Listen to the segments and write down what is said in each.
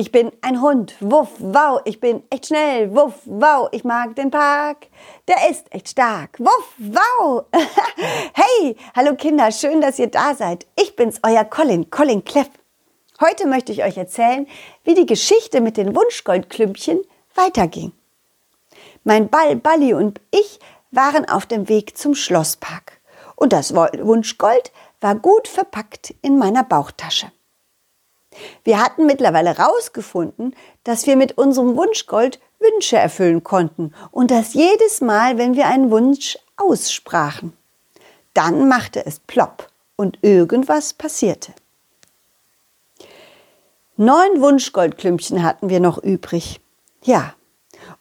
Ich bin ein Hund, wuff, wow, ich bin echt schnell, wuff, wow, ich mag den Park, der ist echt stark, wuff, wow. hey, hallo Kinder, schön, dass ihr da seid. Ich bin's, euer Colin, Colin Kleff. Heute möchte ich euch erzählen, wie die Geschichte mit den Wunschgoldklümpchen weiterging. Mein Ball, Balli und ich waren auf dem Weg zum Schlosspark und das Wunschgold war gut verpackt in meiner Bauchtasche. Wir hatten mittlerweile herausgefunden, dass wir mit unserem Wunschgold Wünsche erfüllen konnten und das jedes Mal, wenn wir einen Wunsch aussprachen. Dann machte es plopp und irgendwas passierte. Neun Wunschgoldklümpchen hatten wir noch übrig. Ja,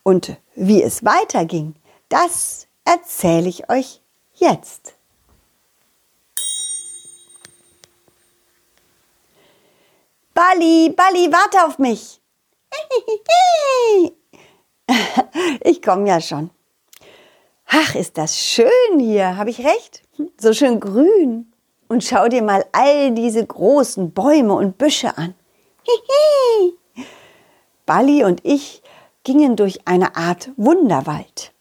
und wie es weiterging, das erzähle ich euch jetzt. Bali, Bali, warte auf mich. Ich komme ja schon. Ach, ist das schön hier, habe ich recht? So schön grün. Und schau dir mal all diese großen Bäume und Büsche an. Bali und ich gingen durch eine Art Wunderwald.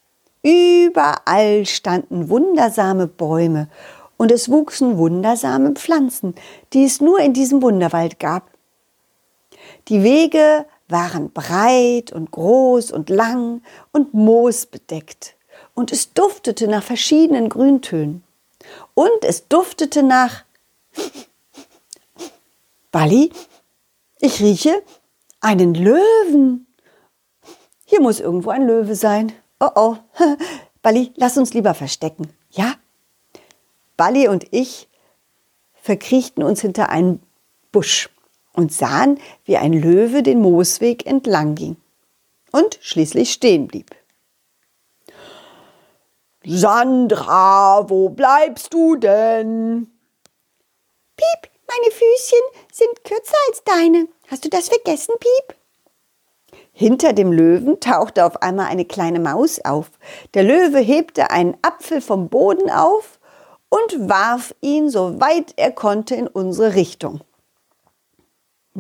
Überall standen wundersame Bäume und es wuchsen wundersame Pflanzen, die es nur in diesem Wunderwald gab. Die Wege waren breit und groß und lang und moosbedeckt und es duftete nach verschiedenen Grüntönen. Und es duftete nach Bali, ich rieche einen Löwen. Hier muss irgendwo ein Löwe sein. Oh oh. Bali, lass uns lieber verstecken. Ja? Bali und ich verkriechten uns hinter einen Busch und sahen, wie ein Löwe den Moosweg entlang ging und schließlich stehen blieb. Sandra, wo bleibst du denn? Piep, meine Füßchen sind kürzer als deine. Hast du das vergessen, Piep? Hinter dem Löwen tauchte auf einmal eine kleine Maus auf. Der Löwe hebte einen Apfel vom Boden auf und warf ihn so weit er konnte in unsere Richtung.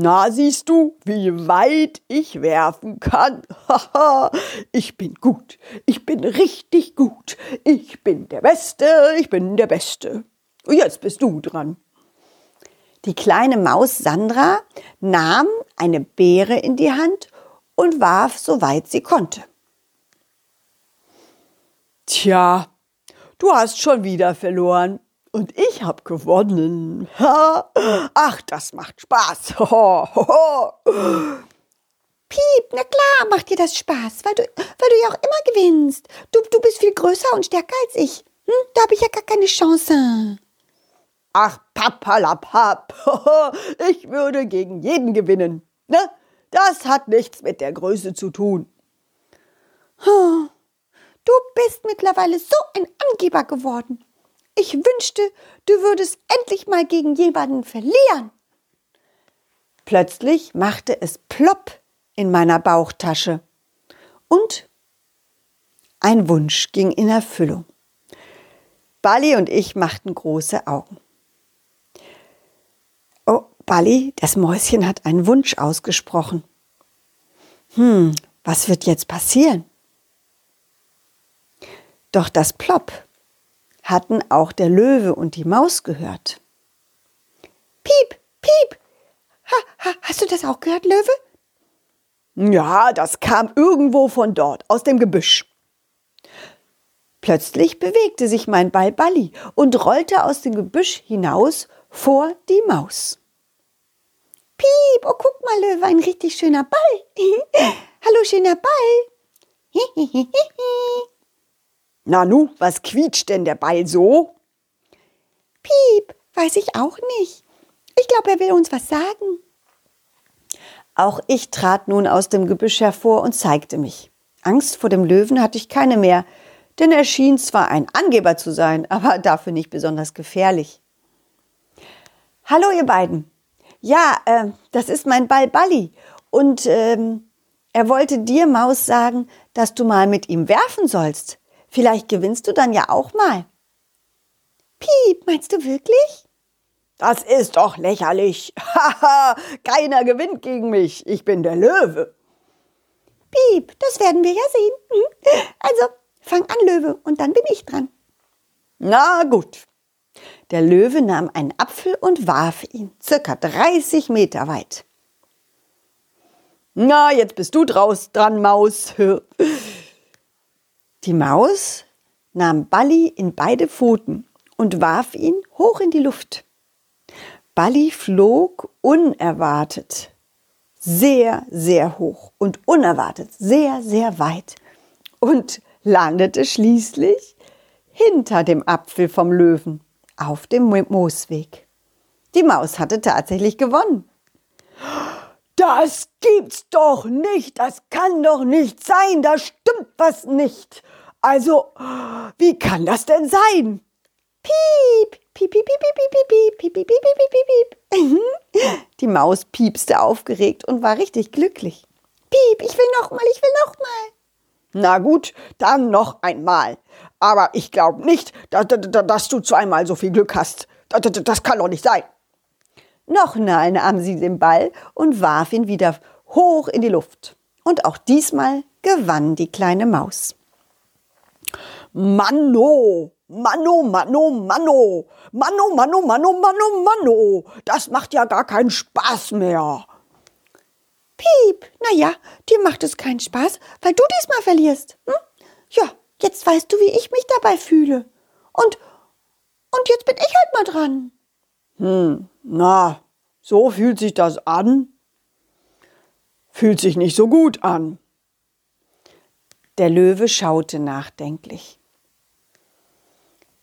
Na, siehst du, wie weit ich werfen kann. Haha, ich bin gut. Ich bin richtig gut. Ich bin der Beste. Ich bin der Beste. Jetzt bist du dran. Die kleine Maus Sandra nahm eine Beere in die Hand und warf so weit sie konnte. Tja, du hast schon wieder verloren, und ich hab gewonnen. Ach, das macht Spaß. Piep, na klar macht dir das Spaß, weil du, weil du ja auch immer gewinnst. Du, du bist viel größer und stärker als ich. Hm? Da habe ich ja gar keine Chance. Ach, papalapap. Ich würde gegen jeden gewinnen. Ne? Das hat nichts mit der Größe zu tun. Du bist mittlerweile so ein Angeber geworden. Ich wünschte, du würdest endlich mal gegen jemanden verlieren. Plötzlich machte es plopp in meiner Bauchtasche und ein Wunsch ging in Erfüllung. Bali und ich machten große Augen. Oh, Bali, das Mäuschen hat einen Wunsch ausgesprochen. Hm, was wird jetzt passieren? Doch das Plopp hatten auch der Löwe und die Maus gehört. Piep, piep. Ha, ha, hast du das auch gehört, Löwe? Ja, das kam irgendwo von dort, aus dem Gebüsch. Plötzlich bewegte sich mein Ball Balli und rollte aus dem Gebüsch hinaus vor die Maus. Piep, oh guck mal, Löwe, ein richtig schöner Ball. Hallo, schöner Ball. Nanu, was quietscht denn der Ball so? Piep, weiß ich auch nicht. Ich glaube, er will uns was sagen. Auch ich trat nun aus dem Gebüsch hervor und zeigte mich. Angst vor dem Löwen hatte ich keine mehr, denn er schien zwar ein Angeber zu sein, aber dafür nicht besonders gefährlich. Hallo, ihr beiden. Ja, äh, das ist mein Ball Balli. Und ähm, er wollte dir, Maus, sagen, dass du mal mit ihm werfen sollst. Vielleicht gewinnst du dann ja auch mal. Piep, meinst du wirklich? Das ist doch lächerlich. Haha, keiner gewinnt gegen mich. Ich bin der Löwe. Piep, das werden wir ja sehen. Mhm. Also, fang an, Löwe, und dann bin ich dran. Na gut. Der Löwe nahm einen Apfel und warf ihn, circa 30 Meter weit. Na, jetzt bist du draus dran, Maus. Die Maus nahm Balli in beide Pfoten und warf ihn hoch in die Luft. Balli flog unerwartet sehr, sehr hoch und unerwartet sehr, sehr weit und landete schließlich hinter dem Apfel vom Löwen auf dem Moosweg. Die Maus hatte tatsächlich gewonnen. Das gibt's doch nicht, das kann doch nicht sein, da stimmt was nicht. Also, wie kann das denn sein? Piep, piep, piep, piep, piep, piep, piep, piep, piep, piep, piep, piep. Die Maus piepste aufgeregt und war richtig glücklich. Piep, ich will noch mal, ich will noch mal. Na gut, dann noch einmal. Aber ich glaube nicht, dass, dass, du zweimal so viel Glück hast. Das kann doch nicht sein. Noch einmal nahm sie den Ball und warf ihn wieder hoch in die Luft. Und auch diesmal gewann die kleine Maus. Manno, Manno, Manno, Manno, Manno, Manno, Manno, Manno, Manno, das macht ja gar keinen Spaß mehr. Piep, na ja, dir macht es keinen Spaß, weil du diesmal verlierst. Hm? Ja, jetzt weißt du, wie ich mich dabei fühle. Und, und jetzt bin ich halt mal dran. Hm, na, so fühlt sich das an. Fühlt sich nicht so gut an. Der Löwe schaute nachdenklich.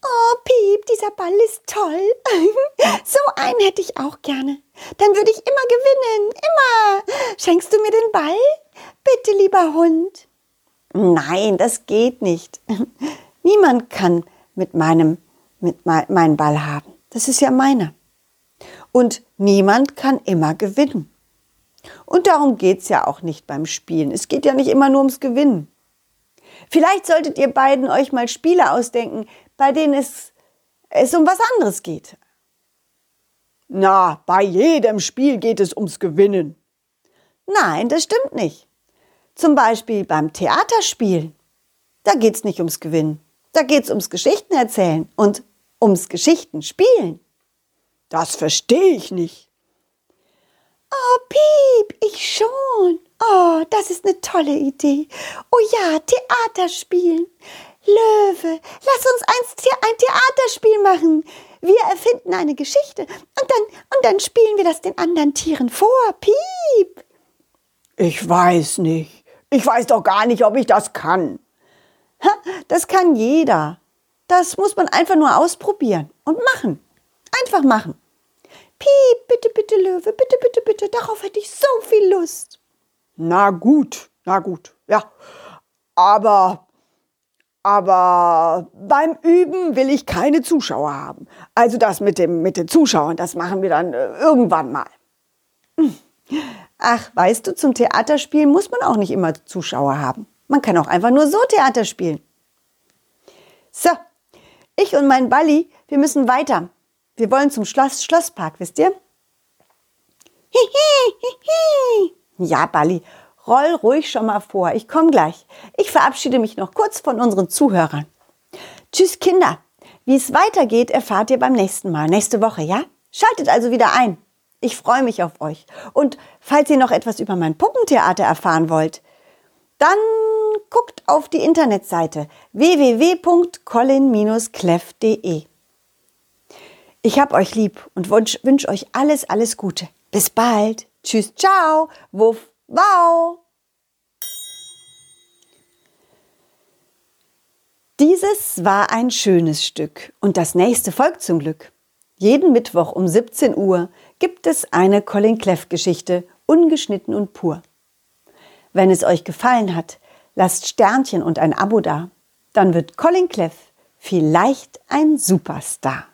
Oh, Piep, dieser Ball ist toll. so einen hätte ich auch gerne. Dann würde ich immer gewinnen. Immer. Schenkst du mir den Ball? Bitte, lieber Hund. Nein, das geht nicht. Niemand kann mit meinem mit me meinen Ball haben. Das ist ja meiner. Und niemand kann immer gewinnen. Und darum geht es ja auch nicht beim Spielen. Es geht ja nicht immer nur ums Gewinnen. Vielleicht solltet ihr beiden euch mal Spiele ausdenken, bei denen es, es um was anderes geht. Na, bei jedem Spiel geht es ums Gewinnen. Nein, das stimmt nicht. Zum Beispiel beim Theaterspielen. Da geht es nicht ums Gewinnen. Da geht es ums Geschichten erzählen und ums Geschichten spielen. Das verstehe ich nicht. Oh, Piep, ich schon. Oh, das ist eine tolle Idee. Oh ja, Theater spielen. Löwe, lass uns ein, Theaterspiel machen. Wir erfinden eine Geschichte und dann, und dann spielen wir das den anderen Tieren vor. Piep. Ich weiß nicht. Ich weiß doch gar nicht, ob ich das kann. Das kann jeder. Das muss man einfach nur ausprobieren und machen. Einfach machen. Piep, bitte, bitte, Löwe, bitte, bitte, bitte. Darauf hätte ich so viel Lust. Na gut, na gut, ja. Aber, aber beim Üben will ich keine Zuschauer haben. Also das mit, dem, mit den Zuschauern, das machen wir dann äh, irgendwann mal. Ach, weißt du, zum Theaterspielen muss man auch nicht immer Zuschauer haben. Man kann auch einfach nur so Theater spielen. So, ich und mein Balli, wir müssen weiter. Wir wollen zum Schloss, Schlosspark, wisst ihr? ja, Balli, roll ruhig schon mal vor. Ich komme gleich. Ich verabschiede mich noch kurz von unseren Zuhörern. Tschüss, Kinder. Wie es weitergeht, erfahrt ihr beim nächsten Mal, nächste Woche, ja? Schaltet also wieder ein. Ich freue mich auf euch. Und falls ihr noch etwas über mein Puppentheater erfahren wollt, dann guckt auf die Internetseite www.colin-cleff.de. Ich hab euch lieb und wünsche wünsch euch alles, alles Gute. Bis bald. Tschüss, ciao. Wuff, wow. Dieses war ein schönes Stück und das nächste folgt zum Glück. Jeden Mittwoch um 17 Uhr gibt es eine Colin Cleff Geschichte, ungeschnitten und pur. Wenn es euch gefallen hat, lasst Sternchen und ein Abo da. Dann wird Colin Cleff vielleicht ein Superstar.